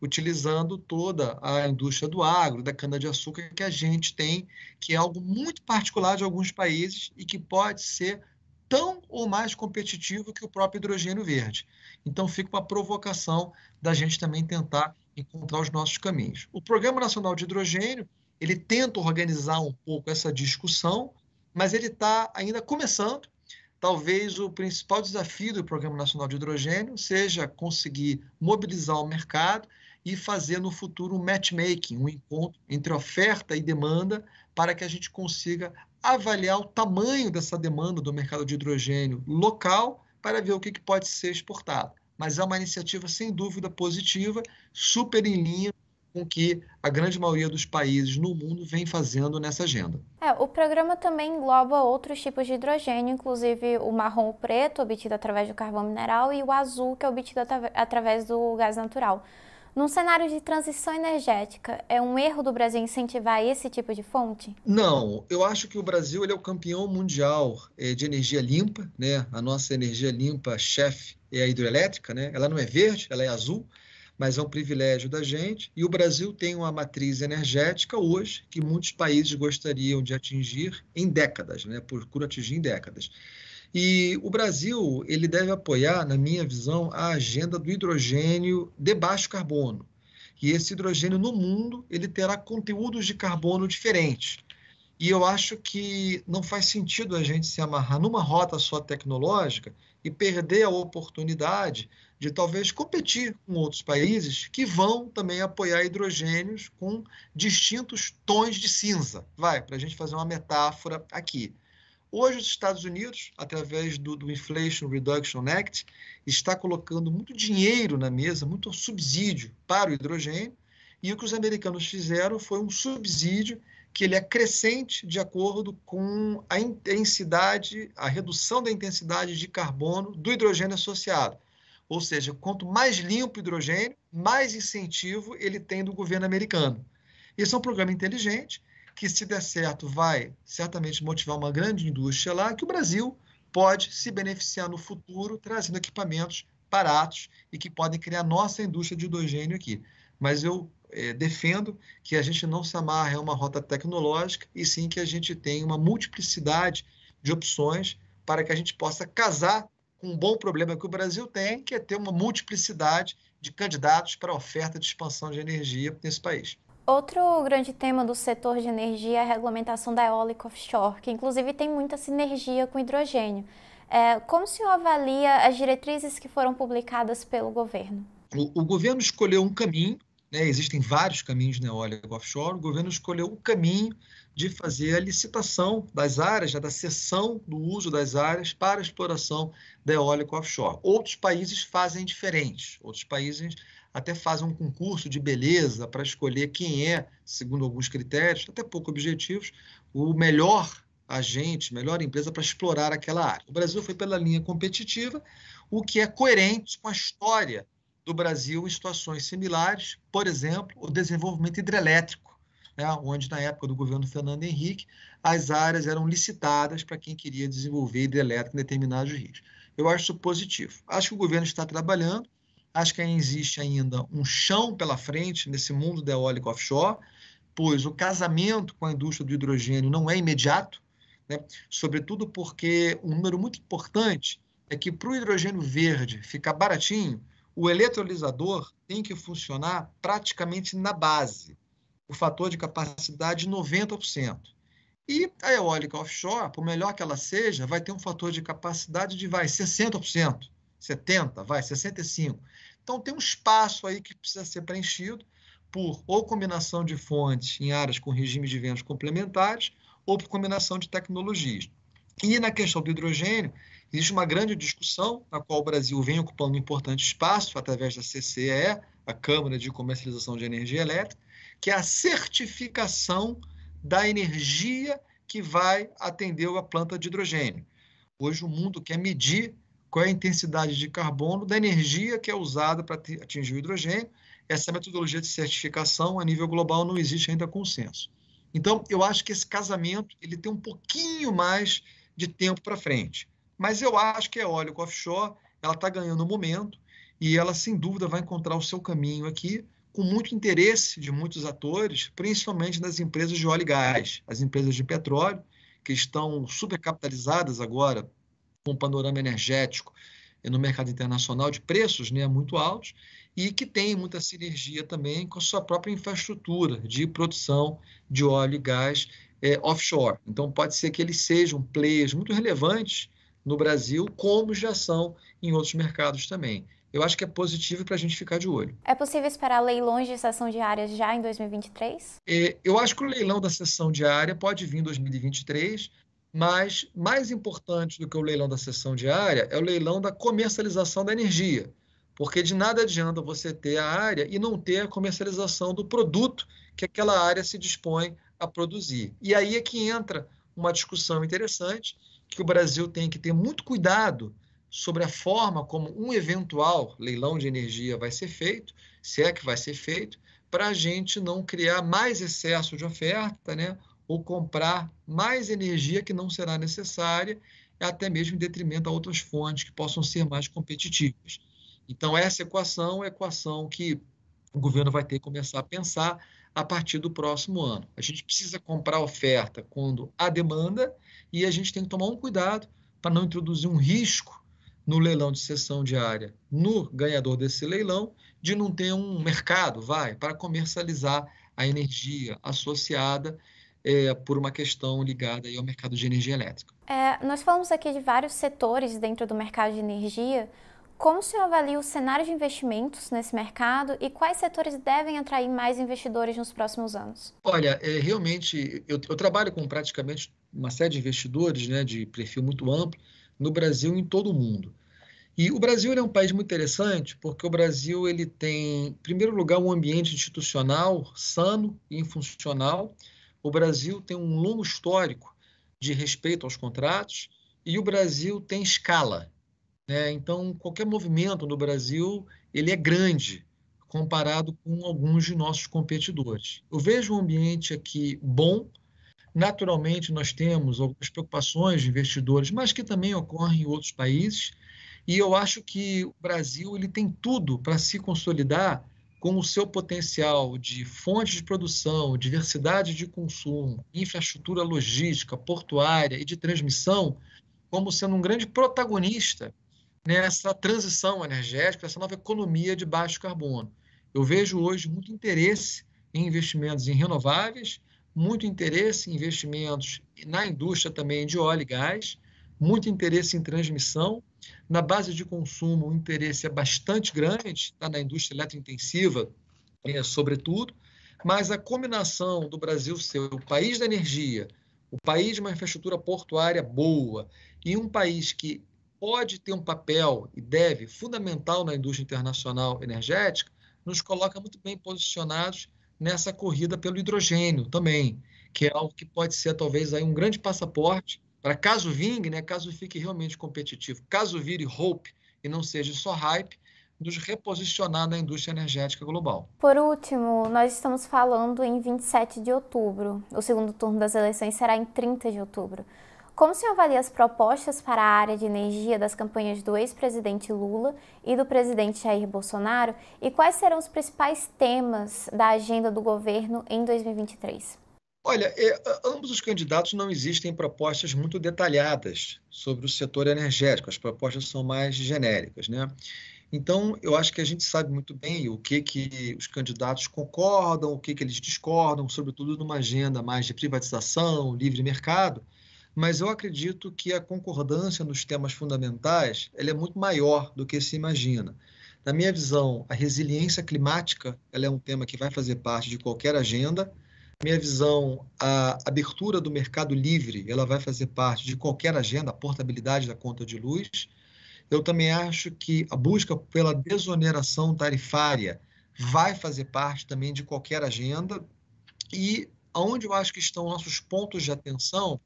utilizando toda a indústria do agro, da cana-de-açúcar que a gente tem, que é algo muito particular de alguns países e que pode ser tão ou mais competitivo que o próprio hidrogênio verde. Então, fica uma provocação da gente também tentar encontrar os nossos caminhos. O Programa Nacional de Hidrogênio, ele tenta organizar um pouco essa discussão, mas ele está ainda começando. Talvez o principal desafio do Programa Nacional de Hidrogênio seja conseguir mobilizar o mercado e fazer no futuro um matchmaking, um encontro entre oferta e demanda, para que a gente consiga avaliar o tamanho dessa demanda do mercado de hidrogênio local para ver o que, pode ser exportado. Mas é uma iniciativa, sem dúvida, positiva, super em linha com o que a grande maioria dos países no mundo vem fazendo nessa agenda. É, o programa também engloba outros tipos de hidrogênio, inclusive o marrom preto, obtido através do carvão mineral, e o azul, que é obtido através do gás natural. Num cenário de transição energética, é um erro do Brasil incentivar esse tipo de fonte? Não, eu acho que o Brasil ele é o campeão mundial eh, de energia limpa, né? A nossa energia limpa chefe é a hidrelétrica, né? Ela não é verde, ela é azul, mas é um privilégio da gente. E o Brasil tem uma matriz energética hoje que muitos países gostariam de atingir em décadas, né? Procura atingir em décadas. E o Brasil ele deve apoiar, na minha visão, a agenda do hidrogênio de baixo carbono. E esse hidrogênio no mundo ele terá conteúdos de carbono diferentes. E eu acho que não faz sentido a gente se amarrar numa rota só tecnológica e perder a oportunidade de talvez competir com outros países que vão também apoiar hidrogênios com distintos tons de cinza. Vai, para a gente fazer uma metáfora aqui. Hoje, os Estados Unidos, através do, do, Inflation Reduction Act, está colocando muito dinheiro na mesa, muito subsídio para o hidrogênio, e o que os americanos fizeram foi um subsídio que ele é crescente de acordo com a intensidade, a redução da intensidade de carbono do hidrogênio associado. Ou seja, quanto mais limpo o hidrogênio, mais incentivo ele tem do governo americano. Esse é um programa inteligente que, se der certo, vai certamente motivar uma grande indústria lá, que o Brasil pode se beneficiar no futuro, trazendo equipamentos baratos e que podem criar nossa indústria de hidrogênio aqui. Mas eu é, defendo que a gente não se amarre a uma rota tecnológica e sim que a gente tenha uma multiplicidade de opções para que a gente possa casar com um bom problema que o Brasil tem, que é ter uma multiplicidade de candidatos para a oferta de expansão de energia nesse país. Outro grande tema do setor de energia é a regulamentação da eólica offshore, que inclusive tem muita sinergia com hidrogênio. É, como o senhor avalia as diretrizes que foram publicadas pelo governo? O, o governo escolheu um caminho, né, existem vários caminhos na eólica offshore, o governo escolheu o caminho de fazer a licitação das áreas, já da cessão do uso das áreas para exploração da eólica offshore. Outros países fazem diferente, outros países até fazem um concurso de beleza para escolher quem é, segundo alguns critérios, até pouco objetivos, o melhor agente, melhor empresa para explorar aquela área. O Brasil foi pela linha competitiva, o que é coerente com a história do Brasil em situações similares, por exemplo, o desenvolvimento hidrelétrico, né, onde na época do governo Fernando Henrique as áreas eram licitadas para quem queria desenvolver hidrelétrica em determinados rios. Eu acho isso positivo. Acho que o governo está trabalhando, Acho que existe ainda um chão pela frente nesse mundo da eólica offshore, pois o casamento com a indústria do hidrogênio não é imediato, né? sobretudo porque um número muito importante é que para o hidrogênio verde ficar baratinho, o eletrolisador tem que funcionar praticamente na base, o fator de capacidade 90%. E a eólica offshore, por melhor que ela seja, vai ter um fator de capacidade de vai 60%, 70, vai 65. Então, tem um espaço aí que precisa ser preenchido por ou combinação de fontes em áreas com regime de ventos complementares ou por combinação de tecnologias. E na questão do hidrogênio, existe uma grande discussão, na qual o Brasil vem ocupando um importante espaço através da CCE, a Câmara de Comercialização de Energia Elétrica, que é a certificação da energia que vai atender a planta de hidrogênio. Hoje o mundo quer medir qual é a intensidade de carbono da energia que é usada para atingir o hidrogênio. Essa metodologia de certificação a nível global não existe ainda consenso. Então, eu acho que esse casamento ele tem um pouquinho mais de tempo para frente. Mas eu acho que a eólica offshore ela está ganhando momento e ela, sem dúvida, vai encontrar o seu caminho aqui com muito interesse de muitos atores, principalmente das empresas de óleo e gás, as empresas de petróleo, que estão supercapitalizadas agora com um panorama energético no mercado internacional de preços né, muito altos e que tem muita sinergia também com a sua própria infraestrutura de produção de óleo e gás é, offshore. Então, pode ser que eles sejam players muito relevantes no Brasil, como já são em outros mercados também. Eu acho que é positivo para a gente ficar de olho. É possível esperar leilões de sessão diária já em 2023? É, eu acho que o leilão da sessão diária pode vir em 2023, mas mais importante do que o leilão da sessão diária é o leilão da comercialização da energia porque de nada adianta você ter a área e não ter a comercialização do produto que aquela área se dispõe a produzir. E aí é que entra uma discussão interessante, que o Brasil tem que ter muito cuidado sobre a forma como um eventual leilão de energia vai ser feito, se é que vai ser feito, para a gente não criar mais excesso de oferta, né? Ou comprar mais energia que não será necessária, até mesmo em detrimento a outras fontes que possam ser mais competitivas. Então, essa equação é a equação que o governo vai ter que começar a pensar a partir do próximo ano. A gente precisa comprar oferta quando há demanda e a gente tem que tomar um cuidado para não introduzir um risco no leilão de sessão diária, no ganhador desse leilão, de não ter um mercado, vai, para comercializar a energia associada é, por uma questão ligada ao mercado de energia elétrica. É, nós falamos aqui de vários setores dentro do mercado de energia. Como o senhor avalia o cenário de investimentos nesse mercado e quais setores devem atrair mais investidores nos próximos anos? Olha, é, realmente, eu, eu, trabalho com praticamente uma série de investidores né, de perfil muito amplo no Brasil e em todo o mundo. E o Brasil é um país muito interessante porque o Brasil ele tem, em primeiro lugar, um ambiente institucional sano e funcional. O Brasil tem um longo histórico de respeito aos contratos e o Brasil tem escala. Né? Então, qualquer movimento no Brasil ele é grande comparado com alguns de nossos competidores. Eu vejo um ambiente aqui bom. Naturalmente, nós temos algumas preocupações de investidores, mas que também ocorrem em outros países. E eu acho que o Brasil ele tem tudo para se consolidar com o seu potencial de fontes de produção, diversidade de consumo, infraestrutura logística, portuária e de transmissão, como sendo um grande protagonista nessa transição energética, essa nova economia de baixo carbono. Eu vejo hoje muito interesse em investimentos em renováveis, muito interesse em investimentos na indústria também de óleo e gás, muito interesse em transmissão. Na base de consumo, o interesse é bastante grande, está na indústria eletrointensiva, é, sobretudo, mas a combinação do Brasil ser o país da energia, o país de uma infraestrutura portuária boa e um país que pode ter um papel e deve fundamental na indústria internacional energética, nos coloca muito bem posicionados nessa corrida pelo hidrogênio também, que é algo que pode ser talvez aí um grande passaporte para caso vingue, né, caso fique realmente competitivo, caso vire hope e não seja só hype, nos reposicionar na indústria energética global. Por último, nós estamos falando em 27 de outubro. O segundo turno das eleições será em 30 de outubro. Como se avalia as propostas para a área de energia das campanhas do ex-presidente Lula e do presidente Jair Bolsonaro e quais serão os principais temas da agenda do governo em 2023? Olha, é, ambos os candidatos não existem propostas muito detalhadas sobre o setor energético, as propostas são mais genéricas, né? Então, eu acho que a gente sabe muito bem o que, que os candidatos concordam, o que, que eles discordam, sobretudo numa agenda mais de privatização, livre mercado, mas eu acredito que a concordância nos temas fundamentais ela é muito maior do que se imagina. Na minha visão, a resiliência climática ela é um tema que vai fazer parte de qualquer agenda. Minha visão, a abertura do mercado livre ela vai fazer parte de qualquer agenda, a portabilidade da conta de luz. Eu também acho que a busca pela desoneração tarifária vai fazer parte também de qualquer agenda. E onde eu acho que estão nossos pontos de atenção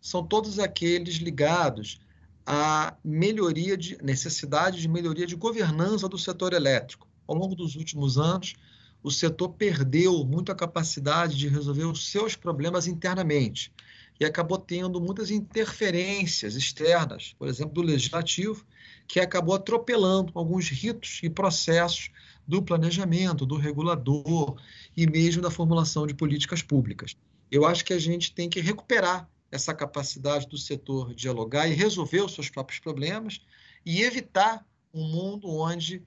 são todos aqueles ligados à melhoria de necessidade de melhoria de governança do setor elétrico. Ao longo dos últimos anos, o setor perdeu muito a capacidade de resolver os seus problemas internamente e acabou tendo muitas interferências externas, por exemplo, do legislativo, que acabou atropelando alguns ritos e processos do planejamento, do regulador e mesmo da formulação de políticas públicas. Eu acho que a gente tem que recuperar essa capacidade do setor dialogar e resolver os seus próprios problemas e evitar um mundo onde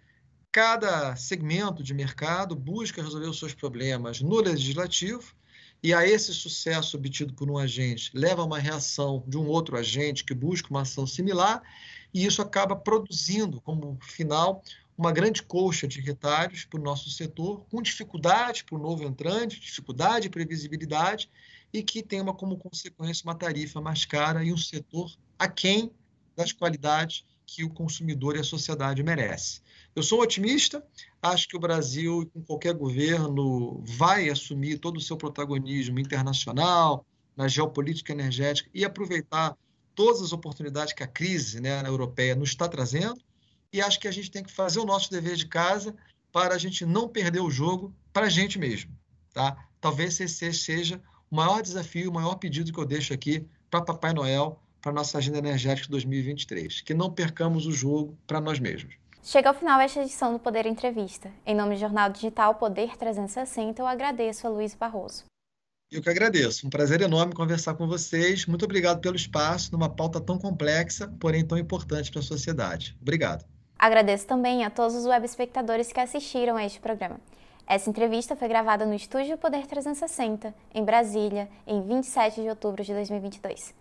cada segmento de mercado busca resolver os seus problemas no legislativo e a esse sucesso obtido por um agente leva a uma reação de um outro agente que busca uma ação similar e isso acaba produzindo como final uma grande colcha de retalhos para o nosso setor, com dificuldade para o novo entrante, dificuldade de previsibilidade, e que tem uma, como consequência uma tarifa mais cara e um setor aquém das qualidades que o consumidor e a sociedade merece. Eu sou otimista, acho que o Brasil, com qualquer governo, vai assumir todo o seu protagonismo internacional, na geopolítica energética e aproveitar todas as oportunidades que a crise né, europeia nos está trazendo e acho que a gente tem que fazer o nosso dever de casa para a gente não perder o jogo para a gente mesmo. Tá? Talvez esse seja o maior desafio, o maior pedido que eu deixo aqui para Papai Noel, para nossa agenda energética 2023. Que não percamos o jogo para nós mesmos. Chega ao final esta edição do Poder Entrevista. Em nome do Jornal Digital Poder 360, eu agradeço a Luiz Barroso. Eu que agradeço. Um prazer enorme conversar com vocês. Muito obrigado pelo espaço numa pauta tão complexa, porém tão importante para a sociedade. Obrigado. Agradeço também a todos os web espectadores que assistiram a este programa. Essa entrevista foi gravada no Estúdio Poder 360, em Brasília, em 27 de outubro de 2022.